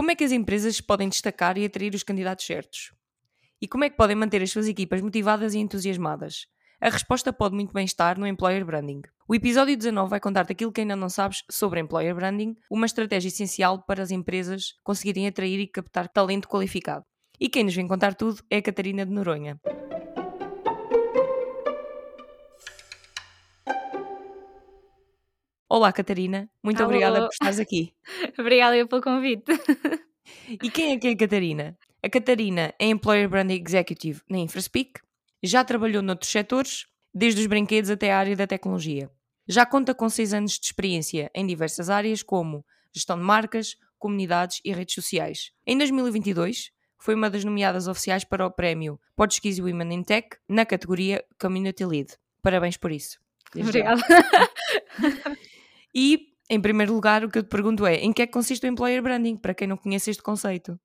Como é que as empresas podem destacar e atrair os candidatos certos? E como é que podem manter as suas equipas motivadas e entusiasmadas? A resposta pode muito bem estar no Employer Branding. O episódio 19 vai contar-te aquilo que ainda não sabes sobre Employer Branding, uma estratégia essencial para as empresas conseguirem atrair e captar talento qualificado. E quem nos vem contar tudo é a Catarina de Noronha. Olá, Catarina. Muito Alô. obrigada por estares aqui. Obrigada eu pelo convite. E quem é que é a Catarina? A Catarina é Employer Branding Executive na InfraSpeak, já trabalhou noutros setores, desde os brinquedos até a área da tecnologia. Já conta com 6 anos de experiência em diversas áreas, como gestão de marcas, comunidades e redes sociais. Em 2022, foi uma das nomeadas oficiais para o prémio Portuguese Women in Tech na categoria Community Lead. Parabéns por isso. Obrigada. E, em primeiro lugar, o que eu te pergunto é: em que é que consiste o Employer Branding, para quem não conhece este conceito?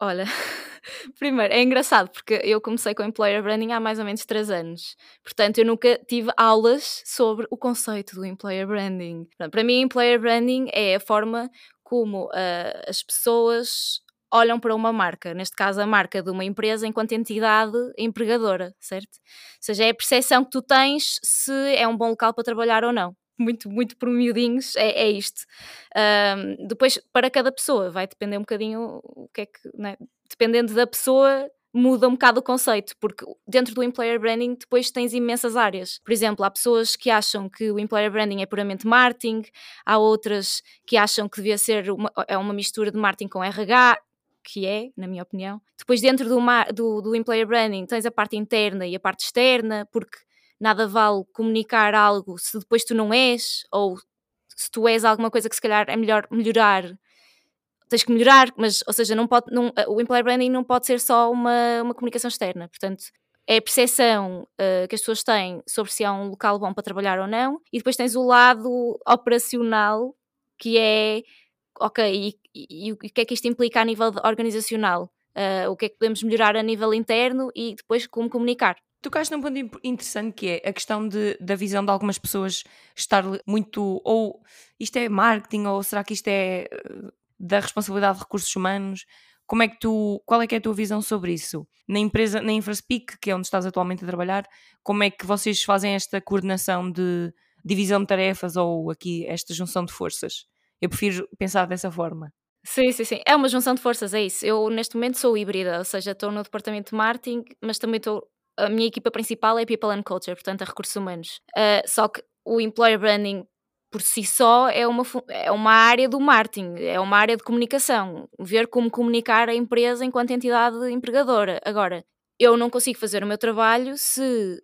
Olha, primeiro, é engraçado porque eu comecei com Employer Branding há mais ou menos 3 anos. Portanto, eu nunca tive aulas sobre o conceito do Employer Branding. Para mim, Employer Branding é a forma como ah, as pessoas olham para uma marca, neste caso a marca de uma empresa enquanto entidade empregadora, certo? Ou seja, é a percepção que tu tens se é um bom local para trabalhar ou não. Muito, muito por miudinhos, é, é isto. Ahm, depois, para cada pessoa, vai depender um bocadinho o que é que, né? dependendo da pessoa, muda um bocado o conceito, porque dentro do employer branding depois tens imensas áreas. Por exemplo, há pessoas que acham que o employer branding é puramente marketing, há outras que acham que devia ser uma, é uma mistura de marketing com RH, que é, na minha opinião. Depois, dentro do, do, do employer branding, tens a parte interna e a parte externa, porque nada vale comunicar algo se depois tu não és, ou se tu és alguma coisa que se calhar é melhor melhorar, tens que melhorar, mas, ou seja, não pode, não, o employer branding não pode ser só uma, uma comunicação externa, portanto, é a percepção eh, que as pessoas têm sobre se é um local bom para trabalhar ou não, e depois tens o lado operacional, que é, ok, e, o que é que isto implica a nível organizacional? Eh, o que é que podemos melhorar a nível interno e depois como comunicar. Tocaste num ponto interessante que é a questão de, da visão de algumas pessoas estar muito. Ou isto é marketing, ou será que isto é eh, da responsabilidade de recursos humanos? Como é que tu. Qual é que é a tua visão sobre isso? Na empresa, na InfraSpeak, que é onde estás atualmente a trabalhar, como é que vocês fazem esta coordenação de divisão de tarefas ou aqui esta junção de forças? Eu prefiro pensar dessa forma. Sim, sim, sim. É uma junção de forças, é isso. Eu neste momento sou híbrida, ou seja, estou no departamento de marketing, mas também estou. A minha equipa principal é People and Culture, portanto, é recursos humanos. Ah, só que o employer branding por si só é uma, é uma área do marketing, é uma área de comunicação. Ver como comunicar a empresa enquanto entidade empregadora. Agora, eu não consigo fazer o meu trabalho se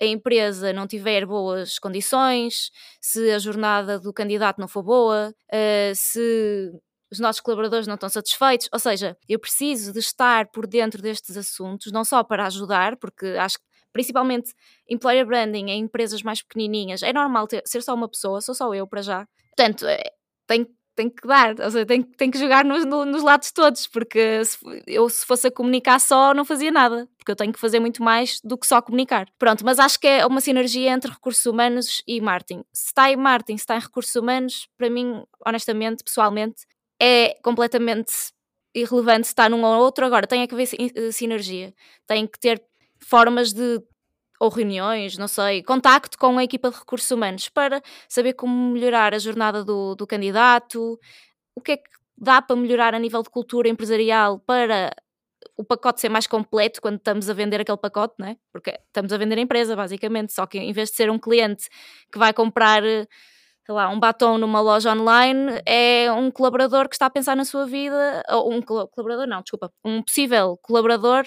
a empresa não tiver boas condições, se a jornada do candidato não for boa, ah, se os nossos colaboradores não estão satisfeitos. Ou seja, eu preciso de estar por dentro destes assuntos, não só para ajudar, porque acho que principalmente employer branding em empresas mais pequenininhas, é normal ter- ser só uma pessoa, sou só eu para já. Portanto, é, tem, tem que dar, ou seja, tem, tem que jogar nos, no- nos lados todos, porque se, eu se fosse a comunicar só não fazia nada, porque eu tenho que fazer muito mais do que só comunicar. Pronto, mas acho que é uma sinergia entre recursos humanos e marketing. Se está em marketing, se está em recursos humanos, para mim, honestamente, pessoalmente, é completamente irrelevante está num ou outro. Agora, tem que haver eh, sinergia, tem que ter formas de ou reuniões, não sei, contacto com a equipa de recursos humanos para saber como melhorar a jornada do, do candidato, o que é que dá para melhorar a nível de cultura empresarial para o pacote ser mais completo quando estamos a vender aquele pacote, não é? Porque estamos a vender a empresa, basicamente, só que em vez de ser um cliente que vai comprar eh, sei lá, um batom numa loja online é um colaborador que está a pensar na sua vida, ou um colaborador, não, desculpa, um possível colaborador,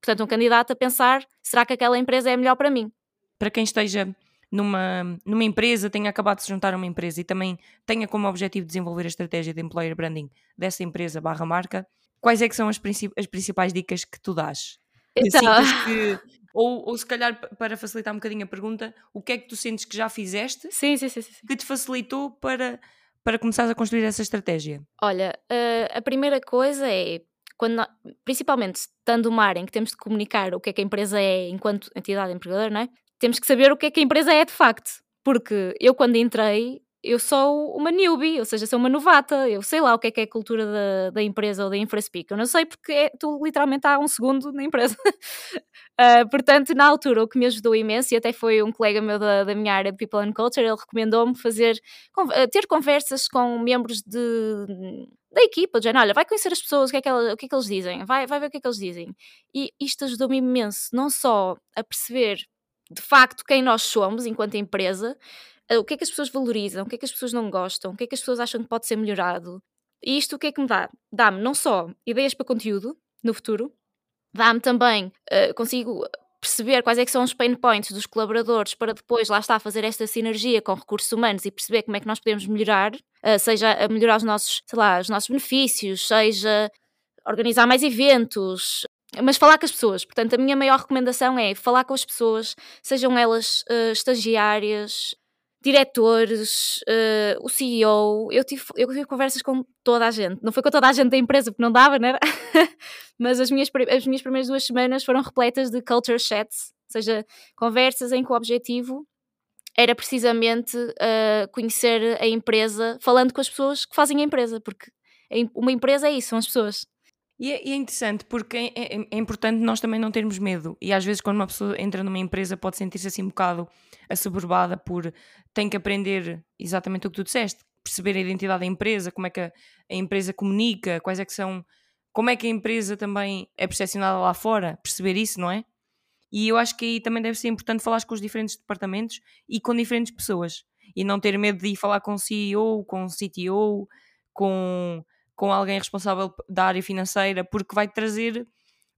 portanto, um candidato a pensar: será que aquela empresa é melhor para mim? para quem esteja numa, numa empresa, tenha acabado de se juntar a uma empresa e também tenha como objetivo desenvolver a estratégia de employer branding dessa empresa barra marca, quais é que são as, princi- as principais dicas que tu dás? Então, que, ou, ou se calhar pa- para facilitar um bocadinho a pergunta, o que é que tu sentes que já fizeste sim, sim, sim, sim. que te facilitou para, para começares a construir essa estratégia? Olha, eh, a primeira coisa é. Quando, principalmente estando uma área em que temos de comunicar o que é que a empresa é enquanto entidade empregadora, não é? Temos que saber o que é que a empresa é de facto. Porque eu, quando entrei, eu sou uma newbie, ou seja, sou uma novata, eu sei lá o que é que é a cultura da, da empresa ou da InfraSpeak, eu não sei porque é, estou literalmente há um segundo na empresa. uh, portanto, na altura, o que me ajudou imenso, e até foi um colega meu da, da minha área de People and Culture, ele recomendou-me fazer, ter conversas com membros de, da equipa, de olha, vai conhecer as pessoas, o que, é que, o que é que eles dizem, vai, vai ver o que é que eles dizem. E isto ajudou-me imenso, não só a perceber de facto quem nós somos enquanto empresa, o que é que as pessoas valorizam, o que é que as pessoas não gostam, o que é que as pessoas acham que pode ser melhorado. E isto o que é que me dá? Dá-me não só ideias para conteúdo no futuro, dá-me também, uh, consigo perceber quais é que são os pain points dos colaboradores para depois lá estar a fazer esta sinergia com recursos humanos e perceber como é que nós podemos melhorar, uh, seja a melhorar os nossos, sei lá, os nossos benefícios, seja organizar mais eventos, mas falar com as pessoas. Portanto, a minha maior recomendação é falar com as pessoas, sejam elas uh, estagiárias, diretores, uh, o CEO, eu tive, eu tive conversas com toda a gente. Não foi com toda a gente da empresa, porque não dava, né? Mas as minhas, as minhas primeiras duas semanas foram repletas de culture chats, ou seja, conversas em que o objetivo era precisamente uh, conhecer a empresa, falando com as pessoas que fazem a empresa, porque uma empresa é isso, são as pessoas. E é, e é interessante porque é, é, é, importante nós também não termos medo. E às vezes, quando uma pessoa entra numa empresa, pode sentir-se assim um bocado assoberbada por tem que aprender exatamente o que tu disseste, perceber a identidade da empresa, como é que a, a empresa comunica, quais é que são. Como é que a empresa também é percepcionada lá fora, perceber isso, não é? E eu acho que aí também deve ser importante falar com os diferentes departamentos e com diferentes pessoas. E não ter medo de ir falar com o CEO, com o CTO, com com alguém responsável da área financeira, porque vai trazer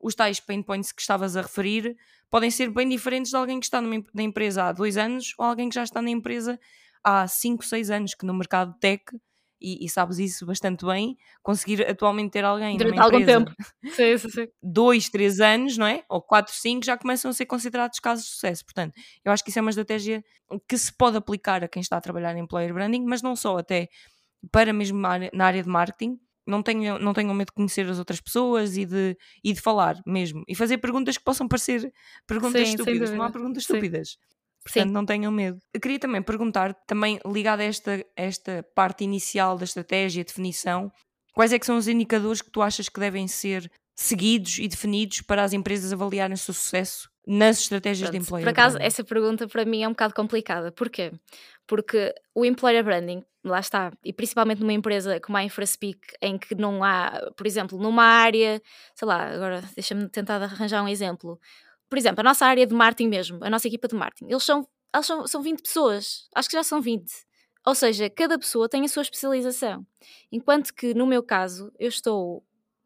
os tais pain points que estavas a referir, podem ser bem diferentes de alguém que está numa, na empresa há dois anos ou alguém que já está na empresa há cinco, seis anos, que no mercado tech, e, e sabes isso bastante bem, conseguir atualmente ter alguém Durante numa algum tempo. sim, sim, sim. dois, três anos, não é? Ou quatro, cinco, já começam a ser considerados casos de sucesso. Portanto, eu acho que isso é uma estratégia que se pode aplicar a quem está a trabalhar em employer branding, mas não só, até para mesmo na área de marketing, não tenham, não tenham medo de conhecer as outras pessoas e de, e de falar mesmo. E fazer perguntas que possam parecer perguntas Sim, estúpidas. Não há perguntas estúpidas. Sim. Portanto, Sim. não tenham medo. Eu queria também perguntar, também ligado a esta, esta parte inicial da estratégia, definição, quais é que são os indicadores que tu achas que devem ser seguidos e definidos para as empresas avaliarem o seu sucesso nas estratégias Pronto, de employer Por acaso, branding? essa pergunta para mim é um bocado complicada. Porquê? Porque o employer branding, lá está, e principalmente numa empresa como a InfraSpeak, em que não há, por exemplo, numa área, sei lá, agora deixa-me tentar arranjar um exemplo. Por exemplo, a nossa área de marketing mesmo, a nossa equipa de marketing, eles são, eles são, são 20 pessoas, acho que já são 20. Ou seja, cada pessoa tem a sua especialização. Enquanto que, no meu caso, eu estou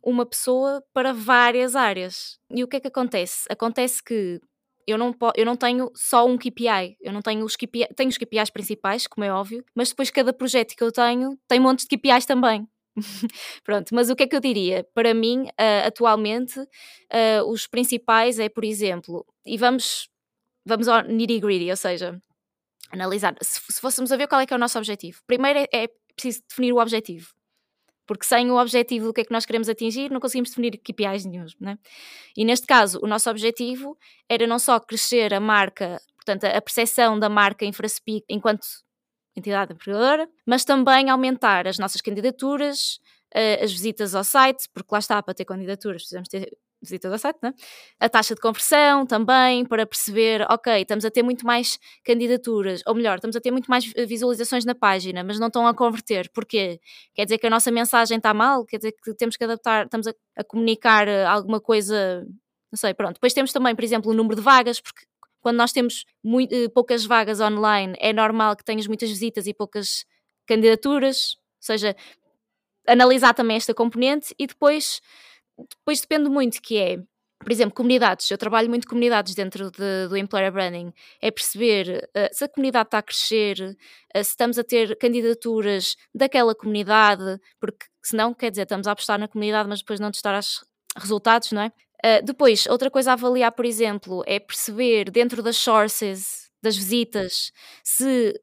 uma pessoa para várias áreas. E o que é que acontece? Acontece que eu não, eu não tenho só um KPI, eu não tenho os KPI, tenho os KPIs principais, como é óbvio, mas depois cada projeto que eu tenho tem montes de KPIs também. Pronto, mas o que é que eu diria? Para mim, uh, atualmente, uh, os principais é, por exemplo, e vamos, vamos ao nitty-gritty, ou seja, analisar, se, se, fôssemos a ver qual é que é o nosso objetivo. Primeiro é, é preciso definir o objetivo. Porque sem o objetivo do que é que nós queremos atingir, não conseguimos definir KPIs nenhum. Né? E neste caso, o nosso objetivo era não só crescer a marca, portanto, a percepção da marca InfraSpeak enquanto entidade empregadora, mas também aumentar as nossas candidaturas, eh, as visitas ao site, porque lá está, para ter candidaturas precisamos ter visita ao site, né? a taxa de conversão também, para perceber, ok, estamos a ter muito mais candidaturas, ou melhor, estamos a ter muito mais visualizações na página, mas não estão a converter. Porquê? Quer dizer que a nossa mensagem está mal? Quer dizer que temos que adaptar, estamos a, a comunicar eh, alguma coisa, não sei, pronto. Depois temos também, por exemplo, o número de vagas, porque quando nós temos muito, eh, poucas vagas online, é normal que tenhas muitas visitas e poucas candidaturas, ou seja, analisar também esta componente e depois depois depende muito que é por exemplo, comunidades. Eu trabalho muito comunidades dentro de, do Employer Branding. É perceber uh, se a comunidade está a crescer, uh, se estamos a ter candidaturas daquela comunidade, porque senão, quer dizer, estamos a apostar na comunidade, mas depois não testar os resultados, não é? Uh, depois, outra coisa a avaliar, por exemplo, é perceber dentro das sources, das visitas, se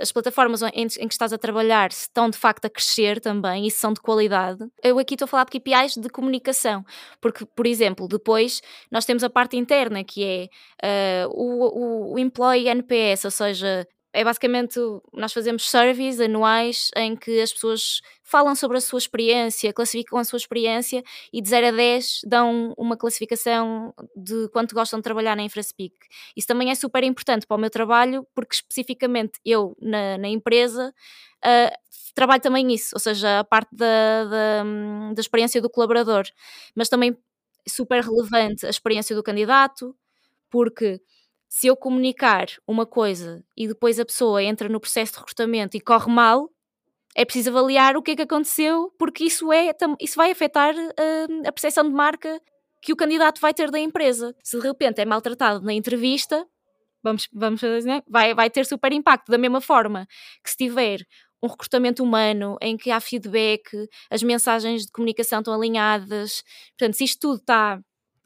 as plataformas em, que estás a trabalhar estão de facto a crescer também e são de qualidade. Eu aqui estou a falar de KPIs de comunicação, porque, por exemplo, depois nós temos a parte interna que é uh, o, o, o employee NPS, ou seja, é basicamente nós fazemos surveys anuais em que as pessoas falam sobre a sua experiência, classificam a sua experiência e de 0 a 10 dão uma classificação de quanto gostam de trabalhar na InfraSpeak. Isso também é super importante para o meu trabalho, porque especificamente eu na, na empresa uh, trabalho também isso, ou seja, a parte da, da, da experiência do colaborador, mas também super relevante a experiência do candidato, porque se eu comunicar uma coisa e depois a pessoa entra no processo de recrutamento e corre mal, é preciso avaliar o que é que aconteceu, porque isso, é, isso vai afetar uh, a percepção de marca que o candidato vai ter da empresa. Se de repente é maltratado na entrevista, vamos, vamos dizer, vai, vai ter super impacto. Da mesma forma que se tiver um recrutamento humano em que há feedback, as mensagens de comunicação estão alinhadas, portanto, se isto tudo está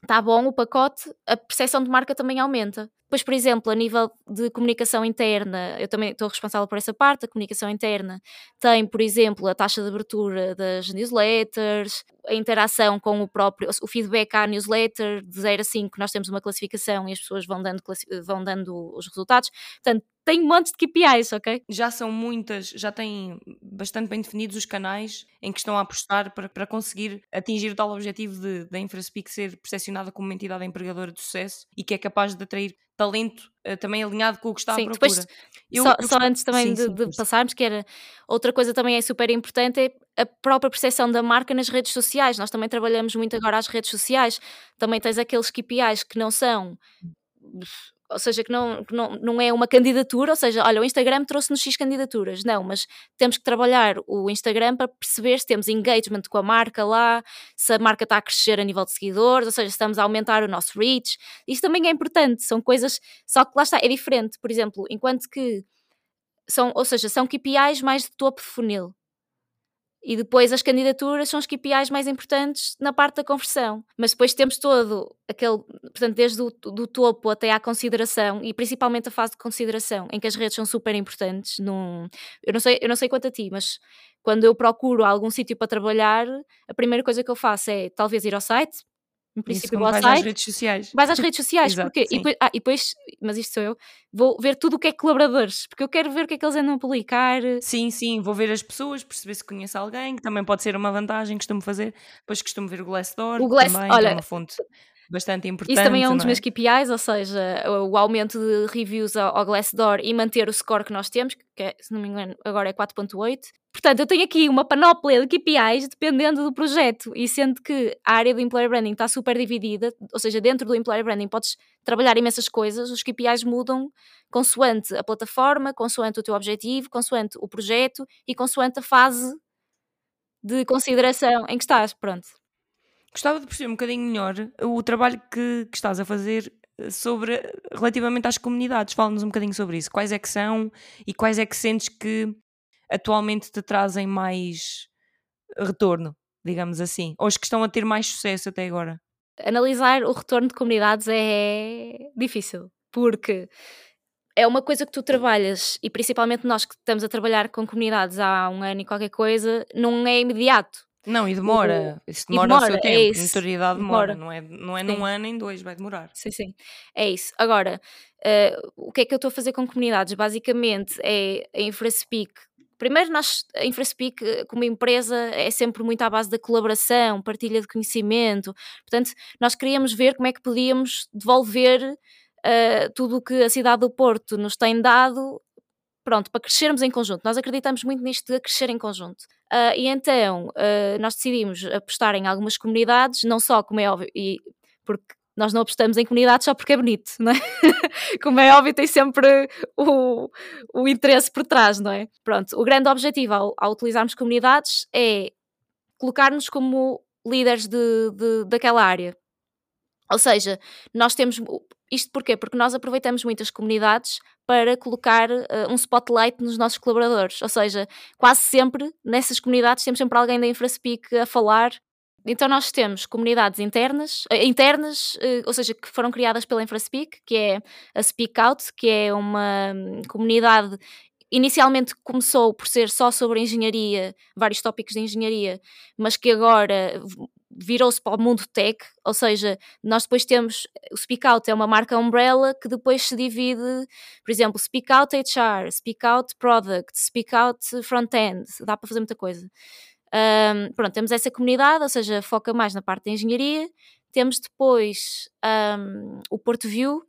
tá bom, o pacote, a percepção de marca também aumenta. Depois, por exemplo, a nível de comunicação interna, eu também estou responsável por essa parte, a comunicação interna tem, por exemplo, a taxa de abertura das newsletters, a interação com o próprio, o feedback à newsletter, de 0 a 5 nós temos uma classificação e as pessoas vão dando, vão dando os resultados. Portanto, tem um monte de KPIs, ok? Já são muitas, já têm bastante bem definidos os canais em que estão a apostar para, para conseguir atingir o tal objetivo de, da InfraSpeak ser percepcionada como uma entidade empregadora de sucesso e que é capaz de atrair talento também alinhado com o que está sim, à procura. Depois, eu, só, eu... só, antes também sim, de, sim, de passarmos, que era outra coisa também é super importante é a própria percepção da marca nas redes sociais. Nós também trabalhamos muito agora as redes sociais. Também tens aqueles KPIs que não são ou seja, que não, que não, não é uma candidatura, ou seja, olha, o Instagram trouxe-nos X candidaturas, não, mas temos que trabalhar o Instagram para perceber se temos engagement com a marca lá, se a marca está a crescer a nível de seguidores, ou seja, se estamos a aumentar o nosso reach, isso também é importante, são coisas, só que lá está, é diferente, por exemplo, enquanto que são, ou seja, são KPIs mais de topo de funil, e depois as candidaturas são os KPIs mais importantes na parte da conversão. Mas depois temos todo aquele, portanto, desde o do topo até à consideração e principalmente a fase de consideração, em que as redes são super importantes. Num, eu, não sei, eu não sei quanto a ti, mas quando eu procuro algum sítio para trabalhar, a primeira coisa que eu faço é talvez ir ao site, no princípio, vais site, às redes sociais. Vais às redes sociais, Exato, porque e depois, ah, e depois, mas isto sou eu, vou ver tudo o que é colaboradores, porque eu quero ver o que é que eles andam a publicar. Sim, sim, vou ver as pessoas, perceber se conheço alguém, que também pode ser uma vantagem, costumo fazer. Depois costumo ver o Glassdoor, o Glass, também, olha, é uma fonte bastante importante. Isso também é um dos é? meus KPIs, ou seja, o aumento de reviews ao Glassdoor e manter o score que nós temos, que é, se não me engano agora é 4.8. Portanto, eu tenho aqui uma panóplia de KPIs dependendo do projeto e sendo que a área do Employer Branding está super dividida, ou seja, dentro do Employer Branding podes trabalhar imensas coisas, os KPIs mudam consoante a plataforma, consoante o teu objetivo, consoante o projeto e consoante a fase de consideração em que estás, pronto. Gostava de perceber um bocadinho melhor o trabalho que, que estás a fazer eh, sobre relativamente às comunidades. Fala-nos um bocadinho sobre isso. Quais é que são e quais é que sentes que atualmente te trazem mais retorno, digamos assim, ou os que estão a ter mais sucesso até agora? Analisar o retorno de comunidades é difícil, porque é uma coisa que tu trabalhas, e principalmente nós que estamos a trabalhar com comunidades há um ano e qualquer coisa, não é imediato. Não, e demora. O... Isso demora, demora, o seu tempo. É Notoriedade demora. demora. Não é, não é num ano, em dois, vai demorar. Sim, sim. É isso. Agora, uh, o que é que eu estou a fazer com comunidades? Basicamente é a InfraSpeak. Primeiro, nós, a InfraSpeak, eh, como empresa, é sempre muito à base da colaboração, partilha de conhecimento. Portanto, nós queríamos ver como é que podíamos devolver uh, tudo o que a cidade do Porto nos tem dado pronto, para crescermos em conjunto. Nós acreditamos muito nisto de crescer em conjunto. Uh, e então uh, nós decidimos apostar em algumas comunidades, não só, como é óbvio, e porque nós não apostamos em comunidades só porque é bonito, não é? como é óbvio, tem sempre o, o interesse por trás, não é? Pronto, o grande objetivo ao, ao utilizarmos comunidades é colocar-nos como líderes de, de, daquela área. Ou seja, nós temos isto porquê? Porque nós aproveitamos muitas comunidades para colocar uh, um spotlight nos nossos colaboradores. Ou seja, quase sempre nessas comunidades temos sempre alguém da InfraSpeak a falar. Então nós temos comunidades internas, uh, internas uh, ou seja, que foram criadas pela InfraSpeak, que é a Speak Out, que é uma um, comunidade inicialmente começou por ser só sobre engenharia, vários tópicos de engenharia, mas que agora virou-se para o mundo tech, ou seja, nós depois temos, o Speak Out é uma marca umbrella que depois se divide, por exemplo, Speak Out HR, Speak Out Product, Speak Out Front-End, dá para fazer muita coisa. Um, pronto, temos essa comunidade, ou seja, foca mais na parte da engenharia. Temos depois um, o Porto View,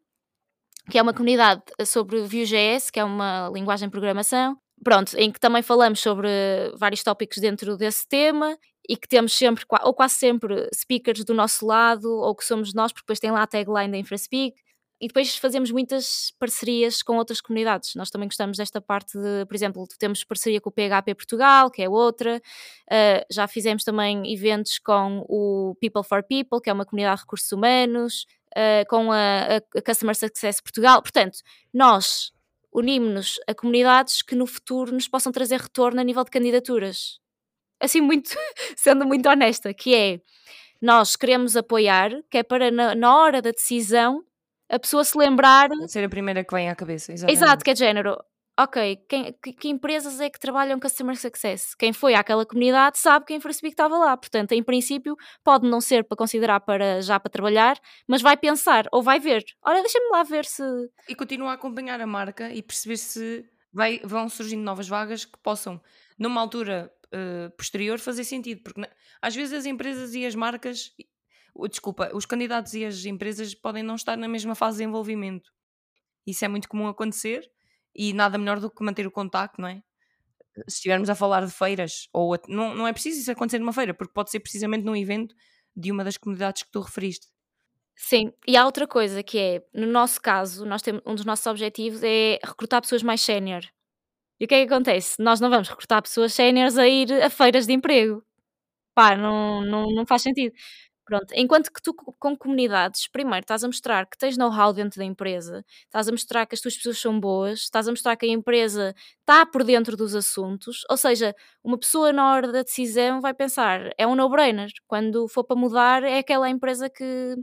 que é uma comunidade sobre Vue.js, que é uma linguagem de programação. Pronto, em que também falamos sobre vários tópicos dentro desse tema e que temos sempre, ou quase sempre, speakers do nosso lado, ou que somos nós, porque depois tem lá a tagline da InfraSpeak. E depois fazemos muitas parcerias com outras comunidades. Nós também gostamos desta parte de, por exemplo, temos parceria com o PHP Portugal, que é outra. Uh, já fizemos também eventos com o People for People, que é uma comunidade de recursos humanos, uh, com a, a Customer Success Portugal. Portanto, nós unimos-nos a comunidades que no futuro nos possam trazer retorno a nível de candidaturas assim muito, sendo muito honesta, que é nós queremos apoiar, que é para na, na hora da decisão a pessoa se lembrar. Ser a primeira que vem à cabeça, exatamente. Exato, que é de género. Ok, quem, que, que, empresas é que trabalham Customer Success? Quem foi àquela comunidade sabe que a InfraSpeak estava lá. Portanto, em princípio, pode não ser para considerar para, já para trabalhar, mas vai pensar ou vai ver. Olha, deixa-me lá ver se. E continua a acompanhar a marca e perceber se vai, vão surgindo novas vagas que possam, numa altura uh, posterior fazer sentido, porque às vezes as empresas e as marcas, desculpa, os candidatos e as empresas podem não estar na mesma fase de desenvolvimento. Isso é muito comum acontecer e nada melhor do que manter o contacto, não é? Se estivermos a falar de feiras, ou a, não, não é preciso isso acontecer numa feira, porque pode ser precisamente num evento de uma das comunidades que tu referiste. Sim, e há outra coisa que é, no nosso caso, nós temos, um dos nossos objetivos é recrutar pessoas mais sénior. E o que é que acontece? Nós não vamos recrutar pessoas séniores a ir a feiras de emprego. Pá, não, não, não faz sentido. Pronto, enquanto que tu com comunidades, primeiro estás a mostrar que tens know-how dentro da empresa, estás a mostrar que as tuas pessoas são boas, estás a mostrar que a empresa está por dentro dos assuntos, ou seja, uma pessoa na hora da decisão vai pensar, é um no-brainer, quando for para mudar é aquela empresa que...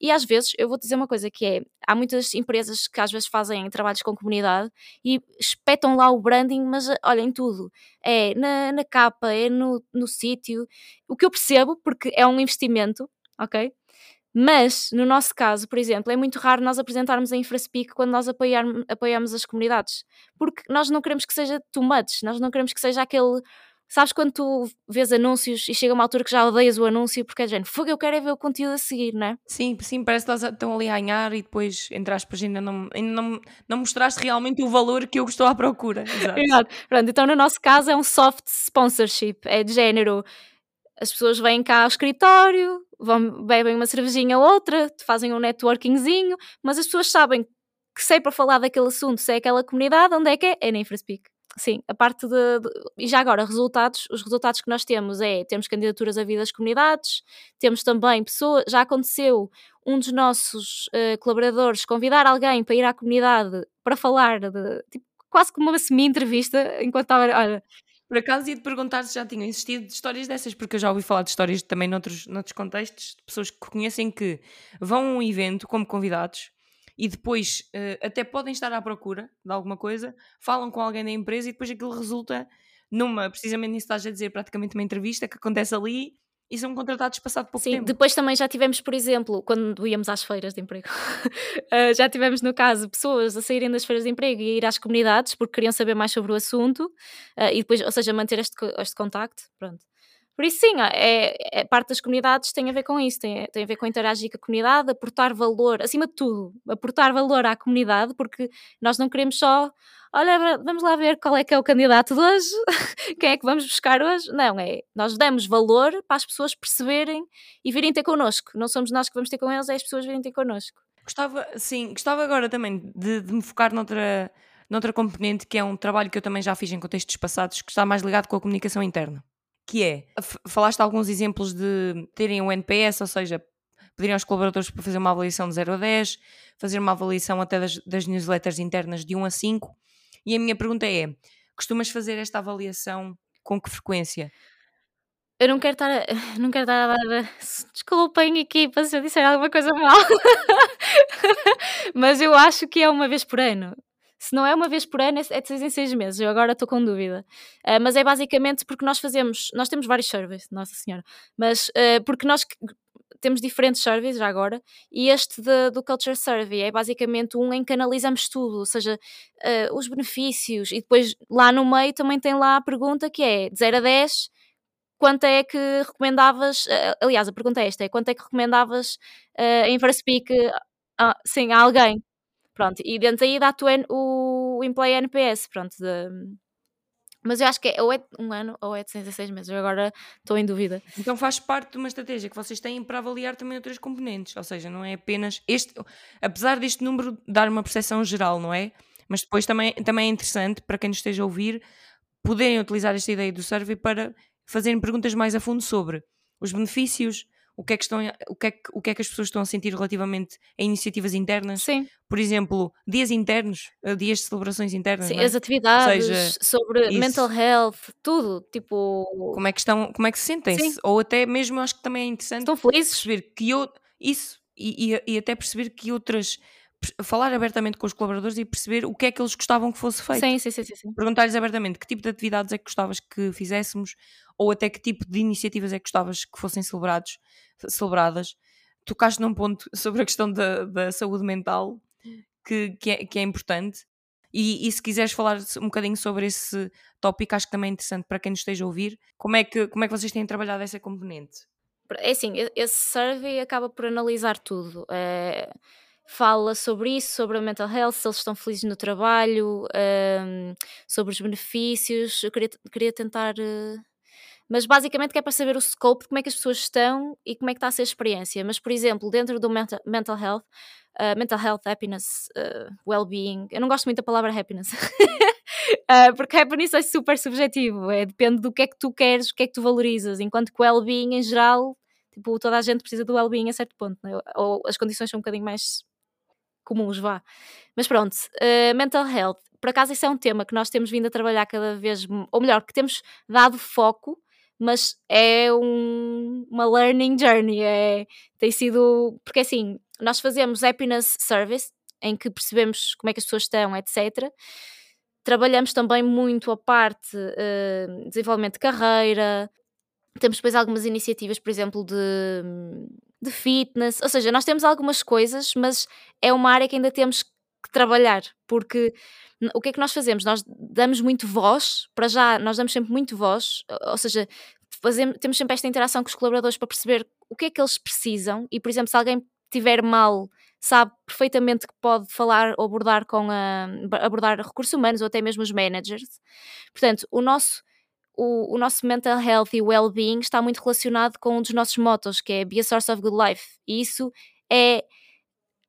E às vezes, eu vou dizer uma coisa que é, há muitas empresas que às vezes fazem trabalhos com comunidade e espetam lá o branding, mas olhem tudo, é na, na capa, é no, no sítio, o que eu percebo, porque é um investimento, ok? Mas, no nosso caso, por exemplo, é muito raro nós apresentarmos a InfraSpeak quando nós apoiar, apoiamos as comunidades, porque nós não queremos que seja too much, nós não queremos que seja aquele. Sabes quando tu vês anúncios e chega uma altura que já odeias o anúncio porque é gente, fogo, eu quero é ver o conteúdo a seguir, não é? Sim, sim, parece que estão ali a ganhar e depois, entre aspas, ainda não, ainda não, não mostraste realmente o valor que eu estou à procura. Exato. Exato. Pronto, então no nosso caso é um soft sponsorship, é de género as pessoas vêm cá ao escritório, vão, bebem uma cervejinha ou outra, fazem um networkingzinho, mas as pessoas sabem que sei para falar daquele assunto, sei aquela comunidade, onde é que é? É na InfraSpeak. Sim, a parte de, de, E já agora, resultados, os resultados que nós temos é, temos candidaturas a vida das comunidades, temos também pessoas, já aconteceu um dos nossos uh, colaboradores convidar alguém para ir à comunidade para falar de, tipo, quase como uma semi-entrevista, enquanto estava, olha, por acaso ia te perguntar se já tinham existido histórias dessas, porque eu já ouvi falar de histórias também noutros, noutros contextos, de pessoas que conhecem que vão a um evento como convidados e depois uh, até podem estar à procura de alguma coisa, falam com alguém da empresa e depois aquilo resulta numa, precisamente nisso estás a dizer, praticamente uma entrevista que acontece ali e são contratados passado pouco Sim, tempo. depois também já tivemos, por exemplo, quando íamos às feiras de emprego, uh, já tivemos no caso pessoas a saírem das feiras de emprego e a ir às comunidades porque queriam saber mais sobre o assunto uh, e depois, ou seja, manter este, este contacto, pronto. Por isso, sim, é, é, parte das comunidades tem a ver com isso, tem, tem a ver com interagir com a comunidade, aportar valor, acima de tudo, aportar valor à comunidade, porque nós não queremos só, olha, vamos lá ver qual é que é o candidato de hoje, quem é que vamos buscar hoje. Não, é, nós damos valor para as pessoas perceberem e virem ter connosco. Não somos nós que vamos ter com eles, é as pessoas virem ter connosco. Gostava, sim, gostava agora também de, de me focar noutra, noutra componente que é um trabalho que eu também já fiz em contextos passados, que está mais ligado com a comunicação interna que é, falaste alguns exemplos de terem um NPS, ou seja, pedirem aos colaboradores para fazer uma avaliação de 0 a 10, fazer uma avaliação até das, das newsletters internas de 1 a 5, e a minha pergunta é, costumas fazer esta avaliação com que frequência? Eu não quero estar a, não quero estar a dar. Desculpem, equipa, se eu disser alguma coisa mal. Mas eu acho que é uma vez por ano. Se não é uma vez por ano, é, é de seis em seis meses. Eu agora estou com dúvida. Uh, mas é basicamente porque nós fazemos, nós temos vários surveys, Nossa Senhora, mas uh, porque nós temos diferentes surveys já agora, e este de, do Culture Survey é basicamente um em que analisamos tudo, ou seja, uh, os benefícios, e depois lá no meio também tem lá a pergunta que é de 0 a 10, quanto é que recomendavas, aliás, a pergunta é esta, é quanto é que recomendavas uh, em Verspeak uh, sim, a alguém. Pronto, e dentro aí dá-te o, o Employee NPS, pronto, de, mas eu acho que é ou é um ano ou é de 6 a 6 meses. Eu agora estou em dúvida. Então faz parte de uma estratégia que vocês têm para avaliar também outras componentes. Ou seja, não é apenas este. Apesar deste número dar uma percepção geral, não é? Mas depois também, também é interessante para quem nos esteja a ouvir poderem utilizar esta ideia do survey para fazerem perguntas mais a fundo sobre os benefícios, o que, é que estão, o, que é que, o que é que as pessoas estão a sentir relativamente a iniciativas internas. Sim. Por exemplo, dias internos, eh, dias de celebrações internas. Sim, é? as atividades, seja, sobre isso. mental health, tudo. Tipo. Como é que, estão, como é que se sentem-se? Ou até mesmo acho que também é interessante estão felizes. perceber que eu. Isso, e, e, e até perceber que outras falar abertamente com os colaboradores e perceber o que é que eles gostavam que fosse feito. Sim, sim, sim. sim. Perguntar-lhes abertamente que tipo de atividades é que gostavas que fizéssemos ou até que tipo de iniciativas é que gostavas que fossem celebrados, celebradas. Tocaste num ponto sobre a questão da, da saúde mental que, que, é, que é importante. E, e, se quiseres falar um bocadinho sobre esse tópico, acho que também é interessante para quem nos esteja a ouvir. Como é que, como é que vocês têm trabalhado essa componente? É assim, esse survey acaba por analisar tudo. É, fala sobre isso, sobre a mental health, se eles estão felizes no trabalho, um, sobre os benefícios. Eu queria, queria tentar. Uh, mas basicamente é para saber o scope de como é que as pessoas estão e como é que está a ser a experiência. Mas, por exemplo, dentro do mental, mental health, uh, mental health, happiness, uh, well-being, eu não gosto muito da palavra happiness. uh, porque happiness é super subjetivo, é, depende do que é que tu queres, o que é que tu valorizas, enquanto que well-being em geral, tipo, toda a gente precisa do well-being a certo ponto, né? ou as condições são um bocadinho mais comuns, vá. Mas pronto, uh, mental health, por acaso isso é um tema que nós temos vindo a trabalhar cada vez, ou melhor, que temos dado foco mas é um, uma learning journey. É, tem sido. Porque assim, nós fazemos happiness service, em que percebemos como é que as pessoas estão, etc. Trabalhamos também muito a parte uh, desenvolvimento de carreira. Temos depois algumas iniciativas, por exemplo, de, de fitness. Ou seja, nós temos algumas coisas, mas é uma área que ainda temos que trabalhar, porque o que é que nós fazemos? Nós damos muito voz, para já, nós damos sempre muito voz, ou seja, fazemos, temos sempre esta interação com os colaboradores para perceber o que é que eles precisam e, por exemplo, se alguém tiver mal, sabe perfeitamente que pode falar ou abordar com a, abordar recursos humanos ou até mesmo os managers. Portanto, o nosso o, o nosso mental health e well-being está muito relacionado com um dos nossos motos, que é Be a Source of Good Life. E isso é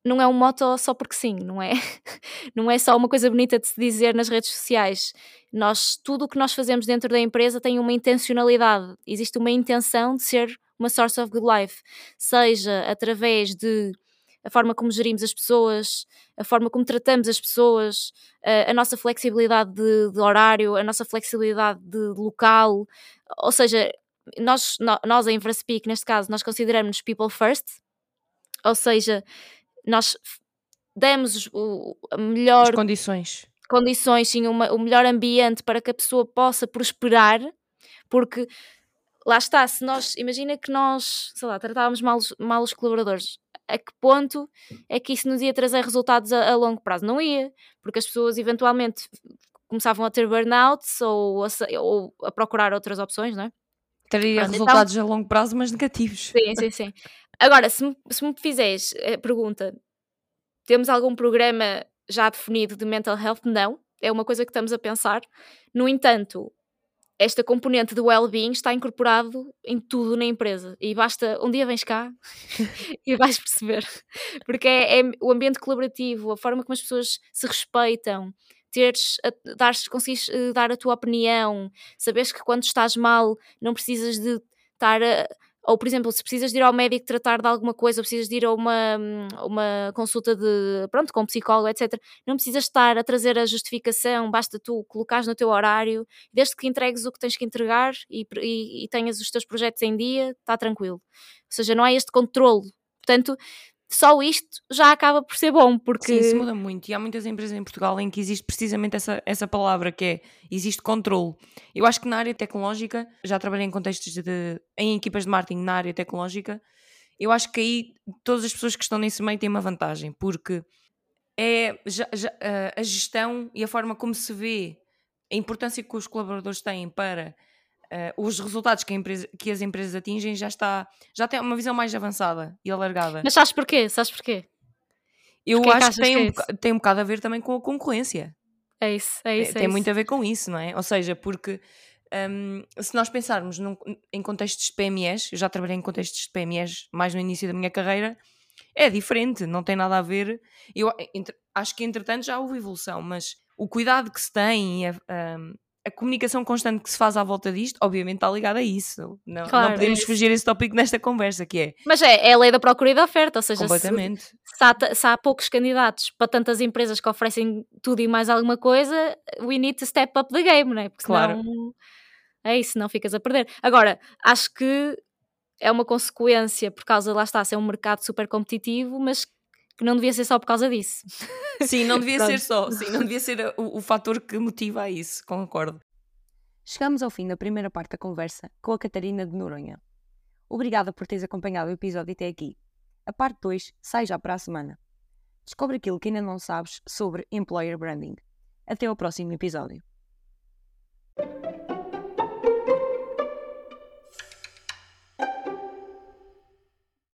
não é um moto só porque sim, não é? não é só uma coisa bonita de se dizer nas redes sociais. Nós, tudo o que nós fazemos dentro da empresa tem uma intencionalidade. Existe uma intenção de ser uma source of good life, seja através de a forma como gerimos as pessoas, a forma como tratamos as pessoas, a, a nossa flexibilidade de, de, horário, a nossa flexibilidade de, local, ou seja, nós, nós em Inverspeak, neste caso, nós consideramos people first, ou seja, nós demos o, a melhor As condições condições, sim, uma, o melhor ambiente para que a pessoa possa prosperar, porque lá está, se nós, imagina que nós, sei lá, tratávamos mal, mal os colaboradores, a que ponto é que isso nos ia trazer resultados a, a longo prazo? Não ia, porque as pessoas eventualmente começavam a ter burnouts ou a, ou a procurar outras opções, não é? Teria Pronto, então resultados então, a longo prazo, mas negativos. Sim, sim, sim. Agora, se me, se me fizeres a pergunta, temos algum programa já definido de mental health? Não. É uma coisa que estamos a pensar. No entanto, esta componente do well-being está incorporado em tudo na empresa. E basta, um dia vens cá e vais perceber. Porque é, é, o ambiente colaborativo, a forma como as pessoas se respeitam, teres, dar, conseguires uh, dar a tua opinião, saberes que quando estás mal não precisas de estar a ou, por exemplo, se precisas de ir ao médico tratar de alguma coisa, ou precisas de ir a uma, uma consulta de, pronto, com um psicólogo, etc. Não precisas estar a trazer a justificação, basta tu colocares no teu horário, desde que entregues o que tens que entregar e, e, e tenhas os teus projetos em dia, está tranquilo. Ou seja, não há este controle. Portanto, só isto já acaba por ser bom, porque... Sim, isso muda muito. E há muitas empresas em Portugal em que existe precisamente essa, essa palavra, que é, existe controle. Eu acho que na área tecnológica, já trabalhei em contextos de, em equipas de marketing na área tecnológica, eu acho que aí todas as pessoas que estão nesse meio têm uma vantagem, porque é já, já, a gestão e a forma como se vê a importância que os colaboradores têm para uh, os resultados que, empresa, que, as empresas atingem já está já tem uma visão mais avançada e alargada. Mas sabes porquê? Sabes porquê? Eu porquê acho que, tem, que um, é tem um bocado a ver também com a concorrência. É isso, é isso. É, tem é muito isso. a ver com isso, não é? Ou seja, porque um, se nós pensarmos num, em contextos de PMEs, eu já trabalhei em contextos de PMEs mais no início da minha carreira, é diferente, não tem nada a ver. Eu entre, acho que entretanto já houve evolução, mas o cuidado que se tem e a, a, a, comunicação constante que se faz à volta disto, obviamente está ligada a isso. Não, claro, não podemos é fugir esse tópico nesta conversa, que é. Mas é, é a lei da procura e da oferta, ou seja, se, se, há, se há poucos candidatos para tantas empresas que oferecem tudo e mais alguma coisa, we need to step up the game, não é? Porque claro. Senão é isso, não ficas a perder. Agora, acho que é uma consequência por causa, lá está, ser um mercado super competitivo, mas que não devia ser só por causa disso. Sim, não devia ser só, sim, não devia ser o, o fator que motiva a isso, concordo. Chegamos ao fim da primeira parte da conversa com a Catarina de Noronha. Obrigada por teres acompanhado o episódio até aqui. A parte 2 sai já para a semana. Descobre aquilo que ainda não sabes sobre employer branding. Até ao próximo episódio.